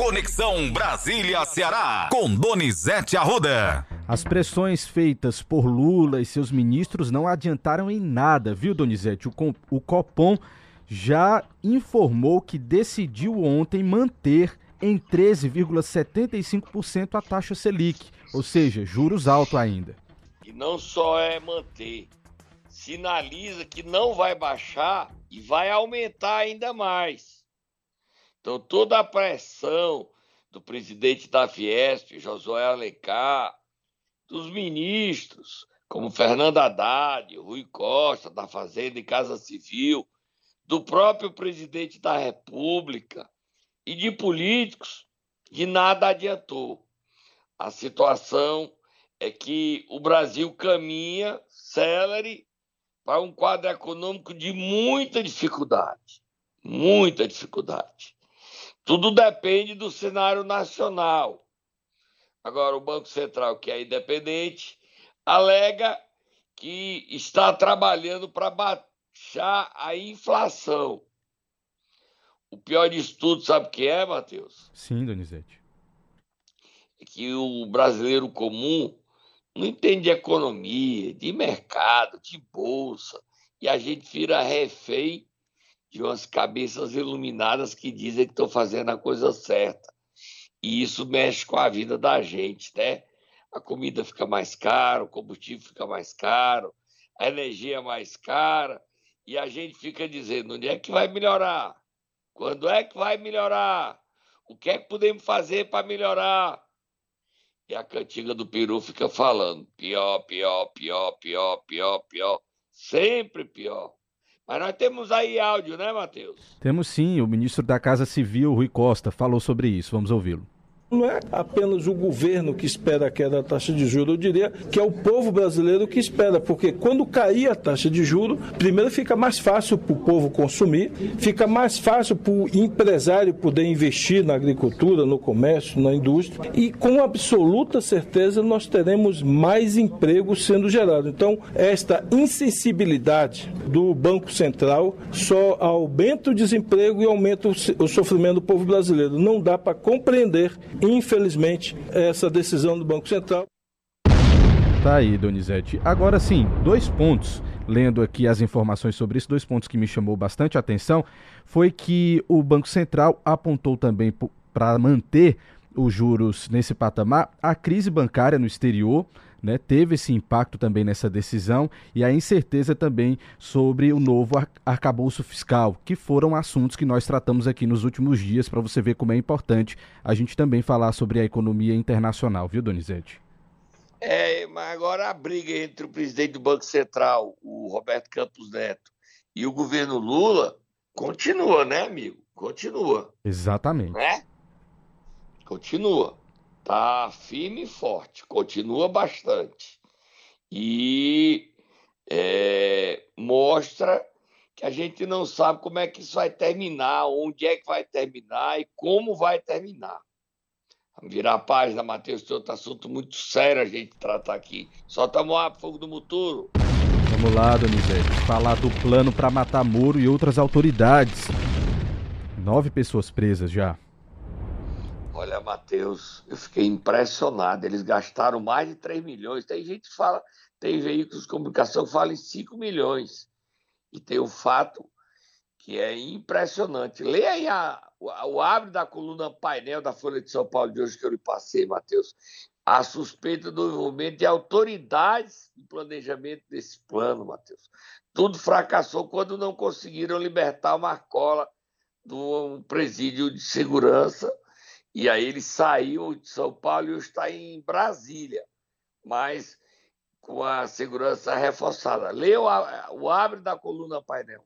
Conexão Brasília-Ceará, com Donizete Arruda. As pressões feitas por Lula e seus ministros não adiantaram em nada, viu, Donizete? O, o Copom já informou que decidiu ontem manter em 13,75% a taxa Selic, ou seja, juros altos ainda. E não só é manter, sinaliza que não vai baixar e vai aumentar ainda mais. Então, toda a pressão do presidente da Fiesp, Josué Alencar, dos ministros, como Fernando Haddad, Rui Costa, da Fazenda e Casa Civil, do próprio presidente da República e de políticos, de nada adiantou. A situação é que o Brasil caminha célere para um quadro econômico de muita dificuldade, muita dificuldade. Tudo depende do cenário nacional. Agora, o Banco Central, que é independente, alega que está trabalhando para baixar a inflação. O pior de tudo, sabe o que é, Matheus? Sim, Donizete. É que o brasileiro comum não entende de economia, de mercado, de bolsa, e a gente vira refém de umas cabeças iluminadas que dizem que estão fazendo a coisa certa. E isso mexe com a vida da gente, né? A comida fica mais cara, o combustível fica mais caro, a energia é mais cara, e a gente fica dizendo: onde é que vai melhorar? Quando é que vai melhorar? O que é que podemos fazer para melhorar? E a cantiga do peru fica falando: pior, pior, pior, pior, pior, pior, sempre pior. Mas nós temos aí áudio, né, Matheus? Temos sim. O ministro da Casa Civil, Rui Costa, falou sobre isso. Vamos ouvi-lo. Não é apenas o governo que espera a queda da taxa de juros, eu diria que é o povo brasileiro que espera, porque quando cair a taxa de juros, primeiro fica mais fácil para o povo consumir, fica mais fácil para o empresário poder investir na agricultura, no comércio, na indústria, e com absoluta certeza nós teremos mais empregos sendo gerados. Então, esta insensibilidade do Banco Central só aumenta o desemprego e aumenta o sofrimento do povo brasileiro. Não dá para compreender Infelizmente, essa decisão do Banco Central. Tá aí, Donizete. Agora sim, dois pontos, lendo aqui as informações sobre isso, dois pontos que me chamou bastante atenção, foi que o Banco Central apontou também para manter os juros nesse patamar a crise bancária no exterior, né, teve esse impacto também nessa decisão e a incerteza também sobre o novo arcabouço fiscal, que foram assuntos que nós tratamos aqui nos últimos dias, para você ver como é importante a gente também falar sobre a economia internacional, viu, Donizete? É, mas agora a briga entre o presidente do Banco Central, o Roberto Campos Neto, e o governo Lula continua, né, amigo? Continua. Exatamente. Né? Continua. Tá firme e forte, continua bastante. E é, mostra que a gente não sabe como é que isso vai terminar, onde é que vai terminar e como vai terminar. Vamos virar a página, Matheus, tem outro assunto muito sério a gente tratar aqui. Solta a fogo do muturo. Vamos lá, Donizete, falar do plano para matar Moro e outras autoridades. Nove pessoas presas já. Olha, Matheus, eu fiquei impressionado. Eles gastaram mais de 3 milhões. Tem gente que fala, tem veículos de comunicação que falam em 5 milhões. E tem o fato que é impressionante. Leia aí a, o abre da coluna painel da Folha de São Paulo de hoje que eu lhe passei, Matheus. A suspeita do envolvimento de autoridades de planejamento desse plano, Matheus. Tudo fracassou quando não conseguiram libertar o Marcola do presídio de segurança e aí ele saiu de São Paulo e está em Brasília, mas com a segurança reforçada. Leu o abre da coluna painel.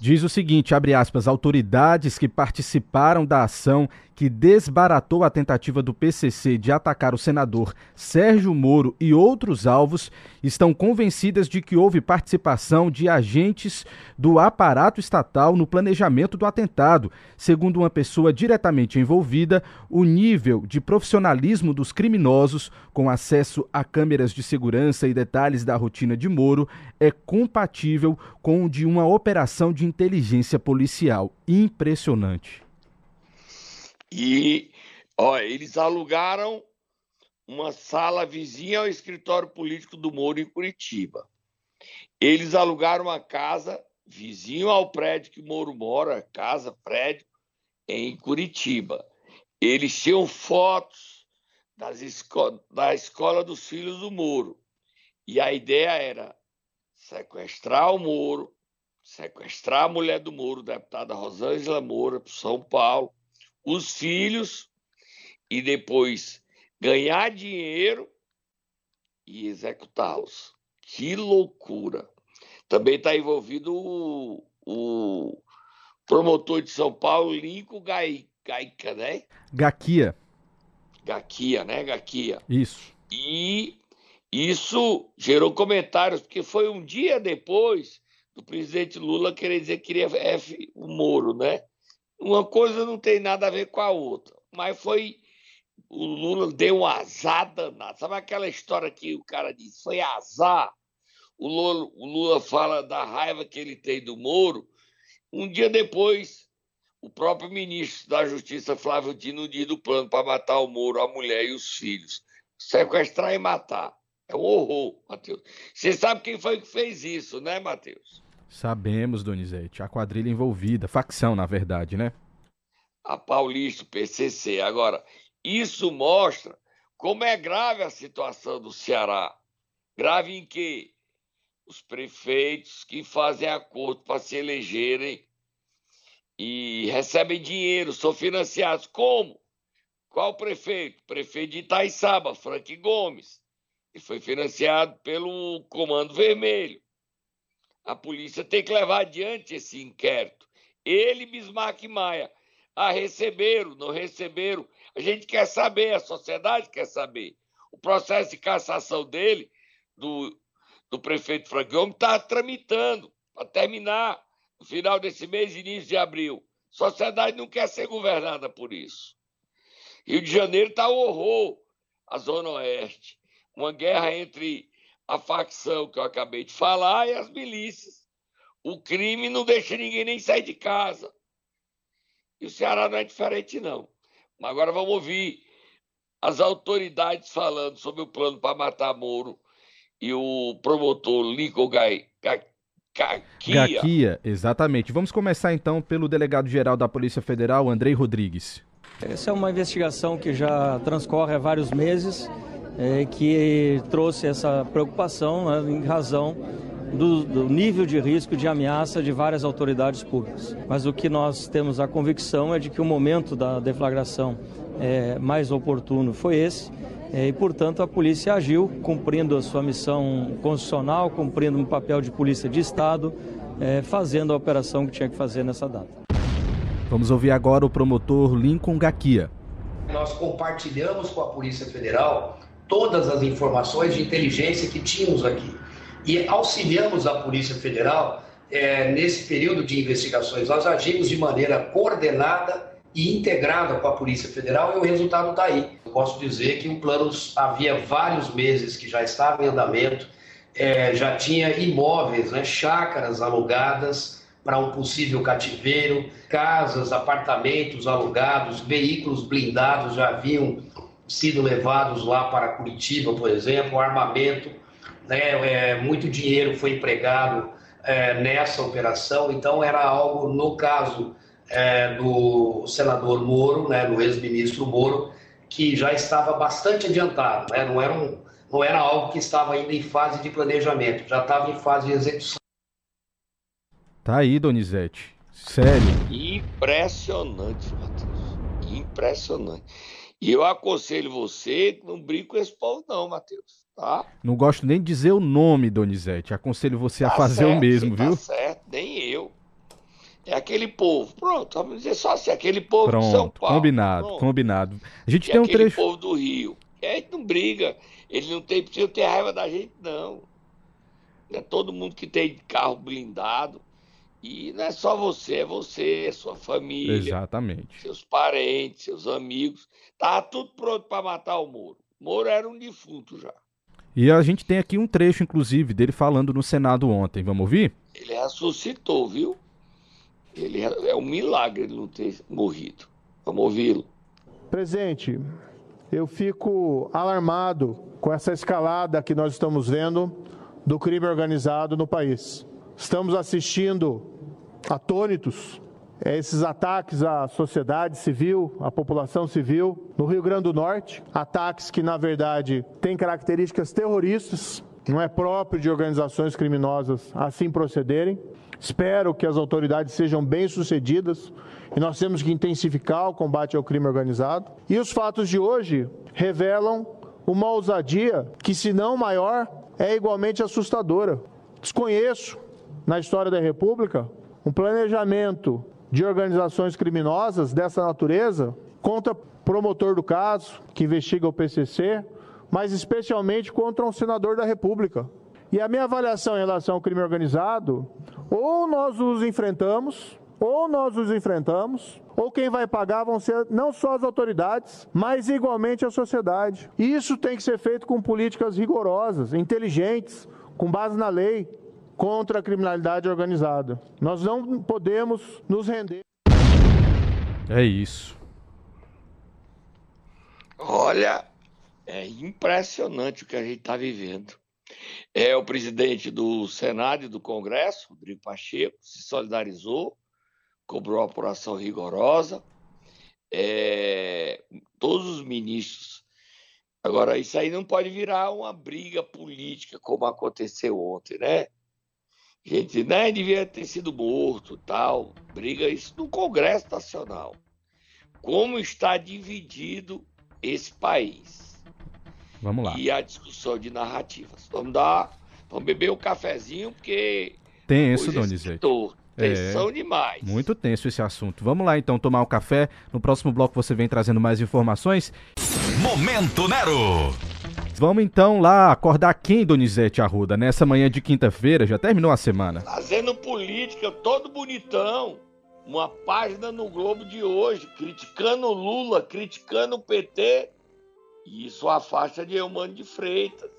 Diz o seguinte, abre aspas, autoridades que participaram da ação que desbaratou a tentativa do PCC de atacar o senador Sérgio Moro e outros alvos estão convencidas de que houve participação de agentes do aparato estatal no planejamento do atentado. Segundo uma pessoa diretamente envolvida, o nível de profissionalismo dos criminosos, com acesso a câmeras de segurança e detalhes da rotina de Moro, é compatível com o de uma operação de inteligência policial. Impressionante. E Olha, eles alugaram uma sala vizinha ao escritório político do Moro em Curitiba. Eles alugaram uma casa vizinho ao prédio que o Moro mora, casa, prédio, em Curitiba. Eles tinham fotos esco da escola dos filhos do Moro. E a ideia era sequestrar o Moro, sequestrar a mulher do Moro, deputada Rosângela Moura, para São Paulo, os filhos, e depois ganhar dinheiro e executá-los. Que loucura! Também está envolvido o, o, promotor de São Paulo, Lincoln Gai, Gaica, né? Gaquia. Gaquia, né? Gaquia. Isso. E isso gerou comentários, porque foi um dia depois do presidente Lula querer dizer que queria F o Moro, né? Uma coisa não tem nada a ver com a outra. Mas foi. O Lula deu um azar danado. Sabe aquela história que o cara disse? Foi azar. O Lula, o Lula fala da raiva que ele tem do Moro. Um dia depois, o próprio ministro da Justiça, Flávio Dino, diz do plano para matar o Moro, a mulher e os filhos. Sequestrar e matar. É um horror, Matheus. Você sabe quem foi que fez isso, né, Matheus? Sabemos, Donizete. A quadrilha envolvida, facção, na verdade, né? A Paulista, o PCC. Agora, isso mostra como é grave a situação do Ceará. Grave em que os prefeitos que fazem acordo para se elegerem e recebem dinheiro, são financiados. Como? Qual prefeito? Prefeito de Itaiçaba, Frank Gomes e foi financiado pelo Comando Vermelho. A polícia tem que levar adiante esse inquérito. Ele Bismarck Maia. Ah, receberam, não receberam. A gente quer saber, a sociedade quer saber. O processo de cassação dele, do, do prefeito Frank está tramitando para terminar no final desse mês, início de abril. A sociedade não quer ser governada por isso. Rio de Janeiro está um horror, a Zona Oeste uma guerra entre a facção que eu acabei de falar e as milícias. O crime não deixa ninguém nem sair de casa. E o Ceará não é diferente, não. Mas agora vamos ouvir as autoridades falando sobre o plano para matar Moro e o promotor Lincoln Gai, Gaquia. Gaquia, exatamente. Vamos começar então pelo delegado-geral da Polícia Federal, Andrei Rodrigues. Essa é uma investigação que já transcorre há vários meses é, que trouxe essa preocupação né, em razão do, do, nível de risco de ameaça de várias autoridades públicas. Mas o que nós temos a convicção é de que o momento da deflagração é, mais oportuno foi esse. É, e, portanto, a polícia agiu cumprindo a sua missão constitucional, cumprindo um papel de polícia de Estado, é, fazendo a operação que tinha que fazer nessa data. Vamos ouvir agora o promotor Lincoln Gaquia. Nós compartilhamos com a Polícia Federal todas as informações de inteligência que tínhamos aqui. E auxiliamos a Polícia Federal é, nesse período de investigações. Nós agimos de maneira coordenada e integrada com a Polícia Federal e o resultado está aí. Eu posso dizer que o plano havia vários meses que já estava em andamento, é, já tinha imóveis, né, chácaras alugadas para um possível cativeiro, casas, apartamentos alugados, veículos blindados já haviam sido levados lá para Curitiba, por exemplo, armamento, né, é, muito dinheiro foi empregado é, nessa operação, então era algo, no caso é, do senador Moro, né, do ex-ministro Moro, que já estava bastante adiantado, né, não, era um, não era algo que estava ainda em fase de planejamento, já estava em fase de execução. Tá aí, Donizete. Sério. Impressionante, Matheus. Impressionante. E eu aconselho você, não brinque com esse povo, não, Matheus. Tá? Não gosto nem de dizer o nome, Donizete. Aconselho você tá a fazer certo, o mesmo, tá viu? Tá certo, nem eu. É aquele povo. Pronto, vamos dizer só assim, aquele povo Pronto, de São Paulo. Combinado, Pronto. combinado. A gente e tem um aquele trecho. povo do Rio. E a gente não briga. Ele não tem precisa ter raiva da gente. Não é todo mundo que tem carro blindado. E não é só você, é você, é sua família. Exatamente. Seus parentes, seus amigos. Tava tudo pronto para matar o Moro. Moro era um defunto já. E a gente tem aqui um trecho, inclusive, dele falando no Senado ontem. Vamos ouvir? Ele ressuscitou, viu? Ele é um milagre ele não ter morrido. Vamos ouvi-lo. Presidente, eu fico alarmado com essa escalada que nós estamos vendo do crime organizado no país. Estamos assistindo atônitos a esses ataques à sociedade civil, à população civil no Rio Grande do Norte, ataques que na verdade têm características terroristas, não é próprio de organizações criminosas assim procederem. Espero que as autoridades sejam bem-sucedidas e nós temos que intensificar o combate ao crime organizado. E os fatos de hoje revelam uma ousadia que, se não maior, é igualmente assustadora. Desconheço, na história da República, um planejamento de organizações criminosas dessa natureza contra promotor do caso, que investiga o PCC, mas especialmente contra um senador da República. E a minha avaliação em relação ao crime organizado, ou nós os enfrentamos, ou nós os enfrentamos, ou quem vai pagar vão ser não só as autoridades, mas igualmente a sociedade. Isso tem que ser feito com políticas rigorosas, inteligentes, com base na lei, contra a criminalidade organizada. Nós não podemos nos render. É isso. Olha, é impressionante o que a gente está vivendo. É o presidente do Senado e do Congresso, Rodrigo Pacheco, se solidarizou cobrou uma apuração rigorosa. É, todos os ministros. Agora, isso aí não pode virar uma briga política, como aconteceu ontem, né? Gente, né, devia ter sido morto, tal. Briga isso no Congresso Nacional. Como está dividido esse país. Vamos lá. E a discussão de narrativas. Vamos dar, vamos beber um cafezinho, porque. Tem isso, Donizete. Tensão é, demais. Muito tenso esse assunto. Vamos lá então tomar um café. No próximo bloco você vem trazendo mais informações. Momento Nero. Vamos então lá acordar quem, Donizete Arruda, nessa manhã de quinta-feira? Já terminou a semana. Fazendo política, todo bonitão. Uma página no Globo de hoje, criticando o Lula, criticando o PT. E isso afasta de Eumano de Freitas.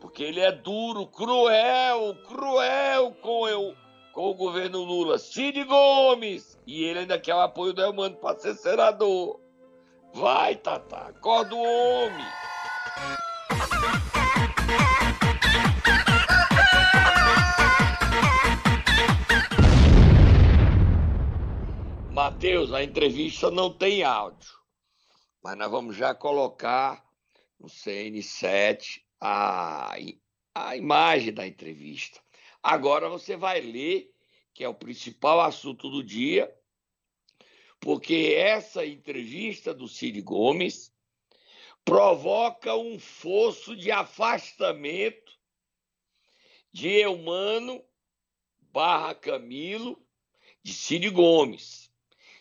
Porque ele é duro, cruel, cruel com eu com o governo Lula, Cid Gomes, e ele ainda quer o apoio do Elmano para ser senador. Vai, Tata, acorda o homem. Matheus, a entrevista não tem áudio, mas nós vamos já colocar no CN7 a, a imagem da entrevista. Agora você vai ler, que é o principal assunto do dia, porque essa entrevista do Ciro Gomes provoca um fosso de afastamento de Eumano barra Camilo de Ciro Gomes.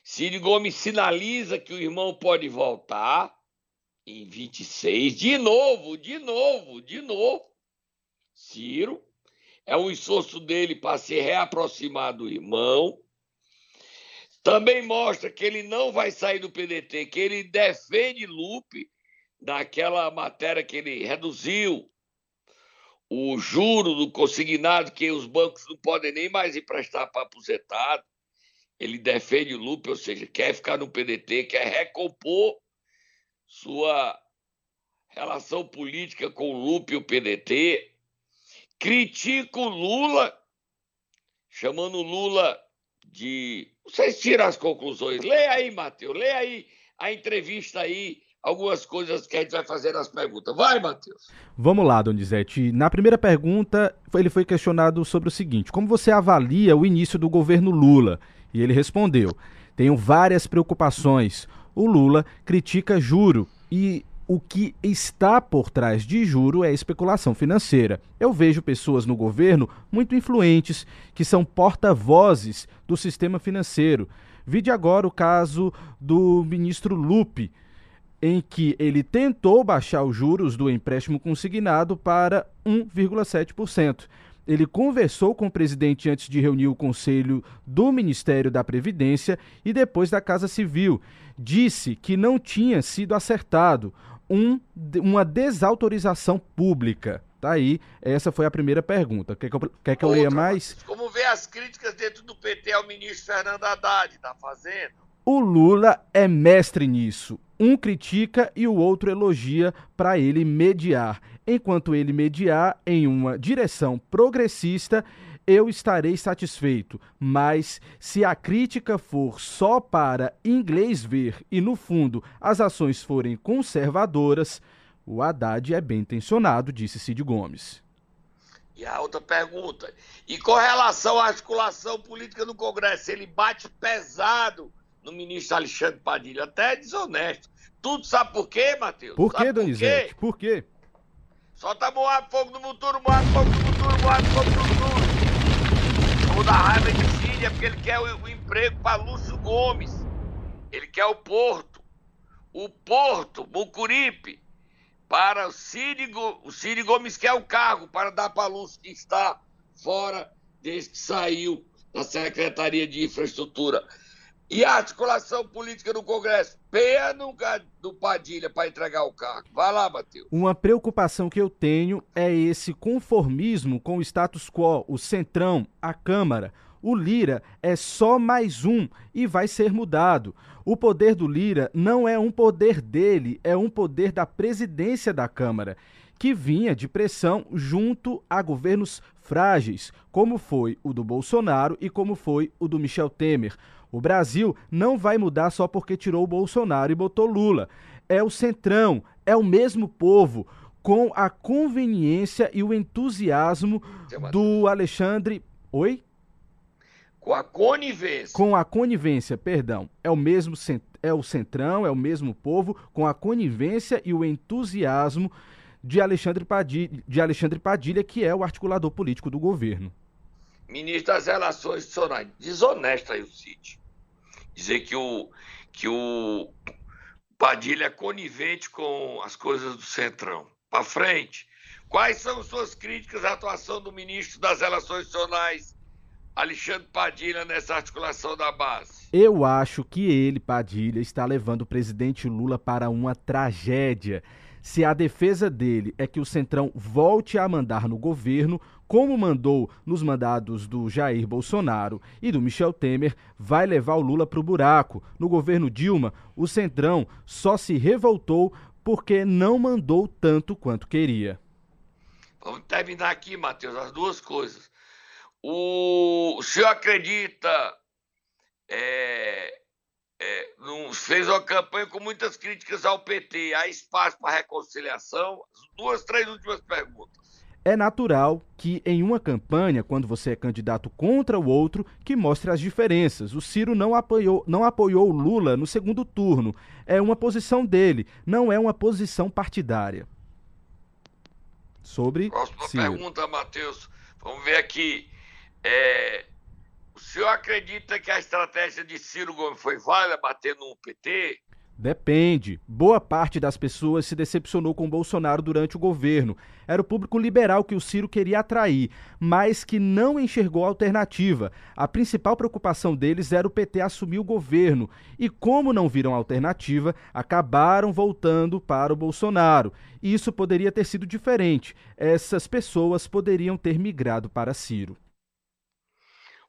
Ciro Gomes sinaliza que o irmão pode voltar em 26, de novo, de novo, de novo. Ciro é um esforço dele para se reaproximar do irmão. Também mostra que ele não vai sair do PDT, que ele defende Lupe, daquela matéria que ele reduziu o juro do consignado, que os bancos não podem nem mais emprestar para aposentado. Ele defende o Lupe, ou seja, quer ficar no PDT, quer recompor sua relação política com o Lupe e o PDT critica o Lula, chamando o Lula de. Vocês tiram as conclusões. Leia aí, Matheus, leia aí a entrevista aí, algumas coisas que a gente vai fazer nas perguntas. Vai, Matheus. Vamos lá, Donizete. Na primeira pergunta, ele foi questionado sobre o seguinte: como você avalia o início do governo Lula? E ele respondeu: tenho várias preocupações. O Lula critica juro e o que está por trás de juro é especulação financeira. Eu vejo pessoas no governo muito influentes que são porta-vozes do sistema financeiro. Vide agora o caso do ministro Lupe, em que ele tentou baixar os juros do empréstimo consignado para 1,7%. Ele conversou com o presidente antes de reunir o conselho do Ministério da Previdência e depois da Casa Civil. Disse que não tinha sido acertado um, uma desautorização pública. Tá aí, essa foi a primeira pergunta. Quer que eu, quer que eu leia mais? Como vê as críticas dentro do PT ao ministro Fernando Haddad, tá fazendo? O Lula é mestre nisso. Um critica e o outro elogia para ele mediar. Enquanto ele mediar em uma direção progressista, eu estarei satisfeito. Mas se a crítica for só para inglês ver e, no fundo, as ações forem conservadoras, o Haddad é bem intencionado, disse Cid Gomes. E a outra pergunta. E com relação à articulação política no Congresso, ele bate pesado no ministro Alexandre Padilha, até é desonesto. Tudo sabe por quê, Matheus? Por quê, Donizete? Por quê? Só tá moado fogo no futuro, moado fogo no futuro, moado fogo no futuro. Toda raiva de é porque ele quer o, o emprego para Lúcio Gomes. Ele quer o Porto. O Porto, Mucuripe, para o Cid, o Cid Gomes quer o cargo para dar para Lúcio que está fora desde que saiu da Secretaria de Infraestrutura. E a articulação política no Congresso? Peia nunca do Padilha para entregar o cargo. Vai lá, Matheus. Uma preocupação que eu tenho é esse conformismo com o status quo, o Centrão, a Câmara. O Lira é só mais um e vai ser mudado. O poder do Lira não é um poder dele, é um poder da presidência da Câmara, que vinha de pressão junto a governos frágeis, como foi o do Bolsonaro e como foi o do Michel Temer. O Brasil não vai mudar só porque tirou o Bolsonaro e botou Lula. É o centrão, é o mesmo povo, com a conveniência e o entusiasmo do Alexandre. Oi? Com a conivência. Com a conivência, perdão. É o mesmo é o centrão, é o mesmo povo, com a conivência e o entusiasmo de Alexandre Padilha, de Alexandre Padilha que é o articulador político do governo. Ministro das Relações Institucionais. Desonesto aí o Cid dizer que o, que o Padilha é conivente com as coisas do Centrão. Para frente, quais são suas críticas à atuação do ministro das Relações Institucionais, Alexandre Padilha, nessa articulação da base? Eu acho que ele, Padilha, está levando o presidente Lula para uma tragédia. Se a defesa dele é que o Centrão volte a mandar no governo, como mandou nos mandados do Jair Bolsonaro e do Michel Temer, vai levar o Lula para o buraco. No governo Dilma, o Centrão só se revoltou porque não mandou tanto quanto queria. Vamos terminar aqui, Matheus, as duas coisas. O, o senhor acredita é, é, fez uma campanha com muitas críticas ao PT. Há espaço para reconciliação? Duas, três últimas perguntas. É natural que em uma campanha, quando você é candidato contra o outro, que mostre as diferenças. O Ciro não apoiou, não apoiou o Lula no segundo turno. É uma posição dele, não é uma posição partidária. Sobre. Próxima Ciro. pergunta, Matheus. Vamos ver aqui. É, o senhor acredita que a estratégia de Ciro Gomes foi válida bater no PT? Depende. Boa parte das pessoas se decepcionou com Bolsonaro durante o governo. Era o público liberal que o Ciro queria atrair, mas que não enxergou alternativa. A principal preocupação deles era o PT assumir o governo. E como não viram alternativa, acabaram voltando para o Bolsonaro. Isso poderia ter sido diferente. Essas pessoas poderiam ter migrado para Ciro.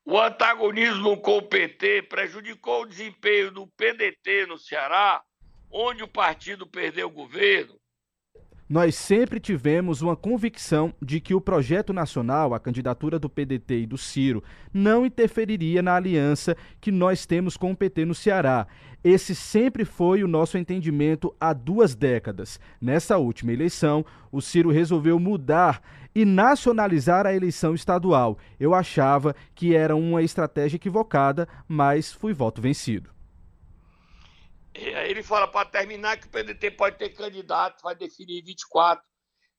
O antagonismo com o PT prejudicou o desempenho do PDT no Ceará, onde o partido perdeu o governo. Nós sempre tivemos uma convicção de que o projeto nacional, a candidatura do PDT e do Ciro, não interferiria na aliança que nós temos com o PT no Ceará. Esse sempre foi o nosso entendimento há duas décadas. Nessa última eleição, o Ciro resolveu mudar e nacionalizar a eleição estadual. Eu achava que era uma estratégia equivocada, mas fui voto vencido. Ele fala para terminar que o PDT pode ter candidato, vai definir 24.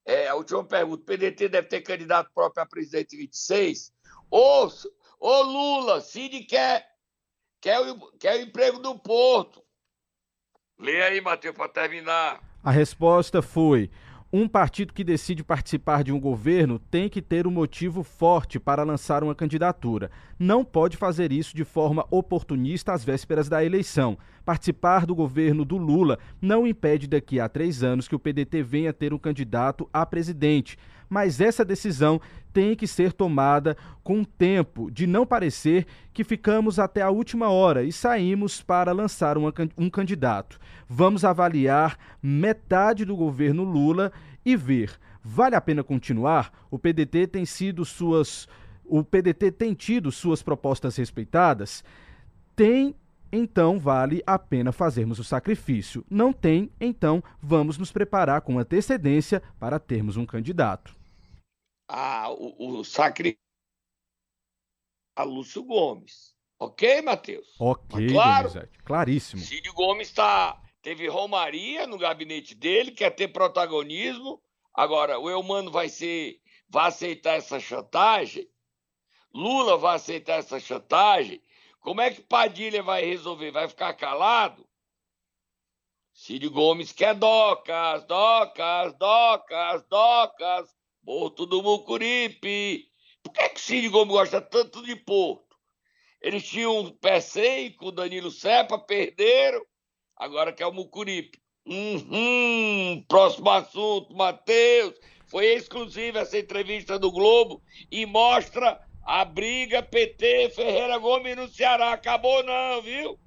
É, a última pergunta: o PDT deve ter candidato próprio a presidente em 26? Ô, ô Lula, Cid quer, quer, o, quer o emprego do Porto. Lê aí, Matheus, para terminar. A resposta foi: um partido que decide participar de um governo tem que ter um motivo forte para lançar uma candidatura. Não pode fazer isso de forma oportunista às vésperas da eleição. Participar do governo do Lula não impede daqui a três anos que o PDT venha ter um candidato a presidente, mas essa decisão tem que ser tomada com tempo, de não parecer que ficamos até a última hora e saímos para lançar uma, um candidato. Vamos avaliar metade do governo Lula e ver. Vale a pena continuar? O PDT tem sido suas. O PDT tem tido suas propostas respeitadas? Tem então vale a pena fazermos o sacrifício. Não tem, então vamos nos preparar com antecedência para termos um candidato. Ah, o, o sacrifício a Lúcio Gomes. Ok, Matheus? Ok, Mas, claro, Donizete, claríssimo. Cid Gomes tá, teve Romaria no gabinete dele, quer ter protagonismo. Agora, o Eumano vai ser, vai aceitar essa chantagem? Lula vai aceitar essa chantagem? Como é que Padilha vai resolver? Vai ficar calado? Cid Gomes quer docas, docas, docas, docas, Porto do Mucuripe. Por que, que Cid Gomes gosta tanto de Porto? Eles tinham um pé o Danilo Sepa, perderam, agora quer o Mucuripe. Uhum, próximo assunto, Matheus. Foi exclusiva essa entrevista do Globo e mostra a briga PT Ferreira Gomes no Ceará acabou não, viu?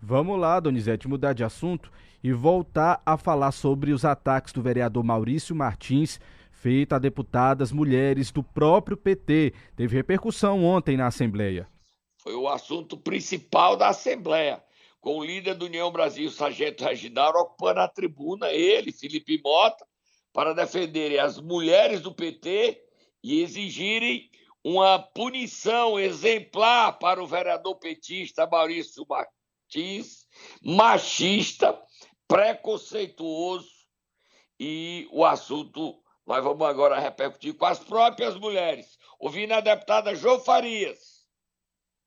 Vamos lá, Donizete, mudar de assunto e voltar a falar sobre os ataques do vereador Maurício Martins feito a deputadas mulheres do próprio PT. Teve repercussão ontem na Assembleia. Foi o assunto principal da Assembleia, com o líder do União Brasil, Sargento Reginaldo, ocupando a tribuna, ele, Felipe Mota, para defenderem as mulheres do PT e exigirem uma punição exemplar para o vereador petista Maurício Martins, machista, preconceituoso, e o assunto nós vamos agora repercutir com as próprias mulheres, ouvindo a deputada Jo Farias.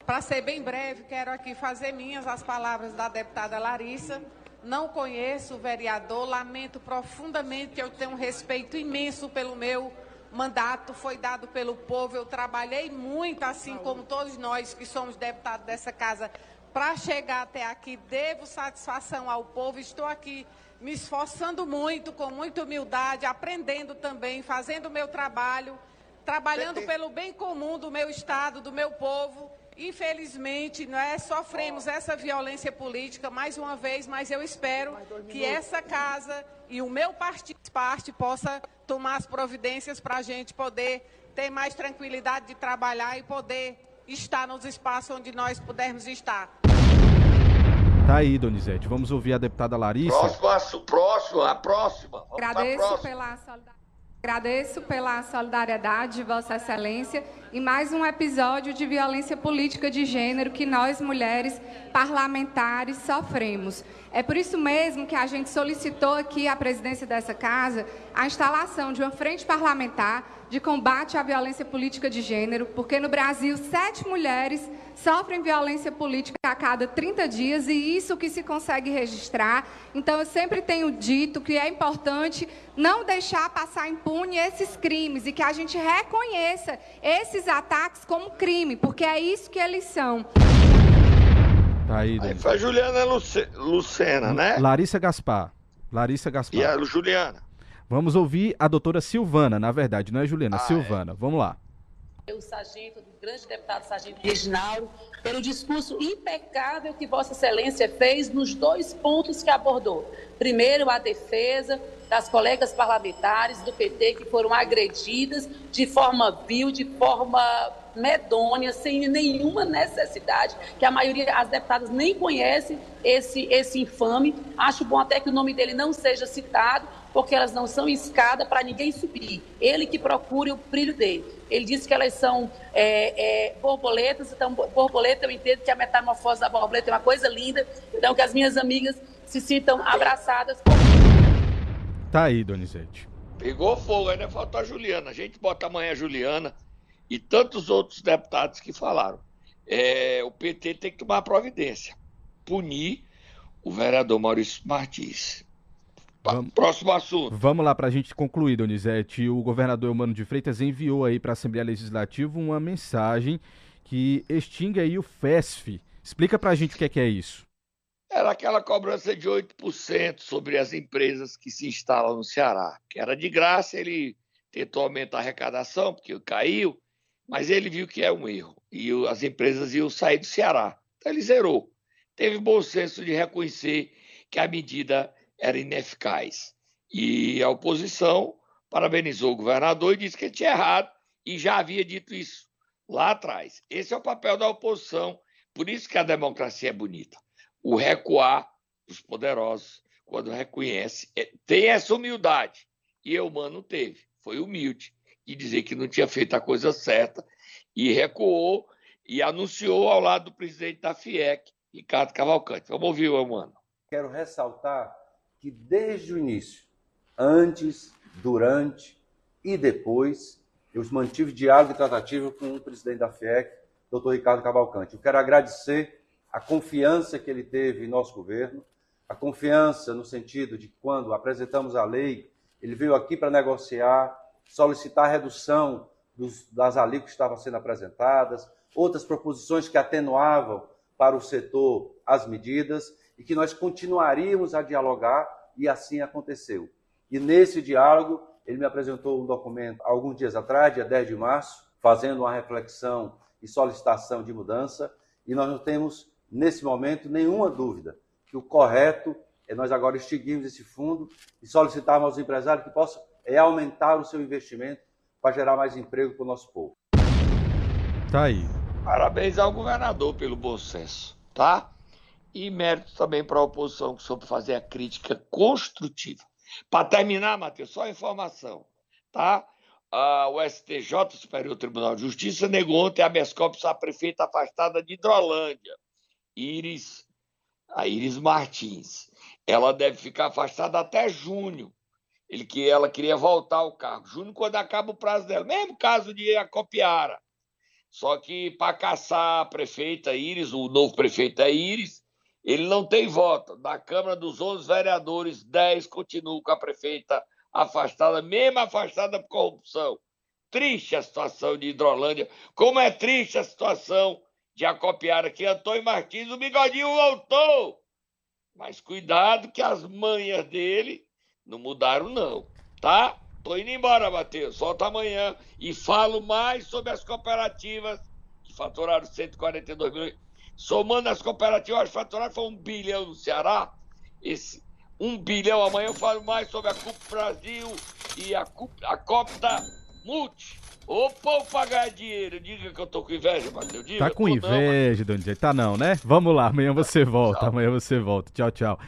Para ser bem breve, quero aqui fazer minhas as palavras da deputada Larissa. Não conheço o vereador, lamento profundamente eu tenho um respeito imenso pelo meu mandato foi dado pelo povo. Eu trabalhei muito, assim como todos nós que somos deputados dessa casa, para chegar até aqui. Devo satisfação ao povo. Estou aqui me esforçando muito, com muita humildade, aprendendo também, fazendo o meu trabalho, trabalhando pelo bem comum do meu Estado, do meu povo. Infelizmente, é sofremos essa violência política mais uma vez, mas eu espero que essa casa e o meu partido parte possa tomar as providências para a gente poder ter mais tranquilidade de trabalhar e poder estar nos espaços onde nós pudermos estar. Tá aí, Donizete. Vamos ouvir a deputada Larissa. Próximo, próximo, a próxima. Vamos Agradeço próxima. pela solidariedade. Agradeço pela solidariedade de Vossa Excelência e mais um episódio de violência política de gênero que nós, mulheres parlamentares, sofremos. É por isso mesmo que a gente solicitou aqui à presidência dessa casa a instalação de uma frente parlamentar de combate à violência política de gênero, porque no Brasil sete mulheres sofrem violência política a cada 30 dias e isso que se consegue registrar. Então eu sempre tenho dito que é importante não deixar passar impune esses crimes e que a gente reconheça esses ataques como crime, porque é isso que eles são. Tá aí, aí foi a Juliana Luce... Lucena, né? Larissa Gaspar. Larissa Gaspar. E a Juliana. Vamos ouvir a doutora Silvana, na verdade, não é Juliana, ah, é. Silvana. É. Vamos lá. O sargento, do grande deputado sargento Reginaldo, pelo discurso impecável que Vossa Excelência fez nos dois pontos que abordou. Primeiro, a defesa das colegas parlamentares do PT que foram agredidas de forma vil, de forma medonha, sem nenhuma necessidade, que a maioria, as deputadas nem conhecem esse, esse infame. Acho bom até que o nome dele não seja citado, porque elas não são escada para ninguém subir. Ele que procure o brilho dele. Ele disse que elas são é, é, borboletas, então borboleta eu entendo que a metamorfose da borboleta é uma coisa linda, então que as minhas amigas se sintam abraçadas. Tá aí, Donizete. Pegou fogo, ainda faltou a Juliana. A gente bota amanhã a Juliana e tantos outros deputados que falaram. É, o PT tem que tomar providência, punir o vereador Maurício Martins. Vamos, Próximo assunto. Vamos lá para a gente concluir, Donizete. O governador Eumano de Freitas enviou aí para a Assembleia Legislativa uma mensagem que extingue aí o FESF. Explica para a gente o que é, que é isso. Era aquela cobrança de 8% sobre as empresas que se instalam no Ceará, que era de graça, ele tentou aumentar a arrecadação, porque caiu, mas ele viu que é um erro, e as empresas iam sair do Ceará. Então ele zerou. Teve bom senso de reconhecer que a medida era ineficaz. E a oposição parabenizou o governador e disse que ele tinha errado, e já havia dito isso lá atrás. Esse é o papel da oposição, por isso que a democracia é bonita o recuar dos poderosos quando reconhece, é, tem essa humildade. E Eumano teve, foi humilde, de dizer que não tinha feito a coisa certa e recuou e anunciou ao lado do presidente da FIEC, Ricardo Cavalcante. Vamos ouvir o Eumano. Quero ressaltar que desde o início, antes, durante e depois, eu mantive diálogo e tratativa com o presidente da FIEC, doutor Ricardo Cavalcante. Eu quero agradecer a confiança que ele teve em nosso governo, a confiança no sentido de que quando apresentamos a lei, ele veio aqui para negociar, solicitar a redução dos, das alíquotas que estavam sendo apresentadas, outras proposições que atenuavam para o setor as medidas e que nós continuaríamos a dialogar e assim aconteceu. E nesse diálogo, ele me apresentou um documento alguns dias atrás, dia 10 de março, fazendo uma reflexão e solicitação de mudança, e nós não temos nesse momento, nenhuma dúvida que o correto é nós agora extinguirmos esse fundo e solicitarmos aos empresários que possam é aumentar o seu investimento para gerar mais emprego para o nosso povo. Tá aí. Parabéns ao governador pelo bom senso, tá? E mérito também para a oposição que soube fazer a crítica construtiva. Para terminar, Matheus, só informação, tá? Ah, o STJ, Superior Tribunal de Justiça, negou ontem a Mescopes a prefeita afastada de Hidrolândia. Iris, a Iris Martins. Ela deve ficar afastada até junho. Ele que ela queria voltar ao cargo. Junho, quando acaba o prazo dela. Mesmo caso de Acopiara. Só que para caçar a prefeita Iris, o novo prefeito é Iris, ele não tem voto. Da Câmara dos 11 vereadores, 10 continuam com a prefeita afastada, mesmo afastada por corrupção. Triste a situação de Hidrolândia. Como é triste a situação já copiaram aqui Antônio Martins, o bigodinho voltou. Mas cuidado que as manhas dele não mudaram, não. Tá? Tô indo embora, Matheus. Volto amanhã e falo mais sobre as cooperativas que faturaram 142 milhões. Somando as cooperativas, as faturaram foi um bilhão no Ceará. Esse um bilhão amanhã eu falo mais sobre a CUP Brasil e a, CUP, a Copta Multi. Ô, povo ganhar dinheiro, diga que eu tô com inveja, Matheus. Tá com inveja, Donizete. Tá não, né? Vamos lá, amanhã você volta. Amanhã você volta. Tchau, tchau.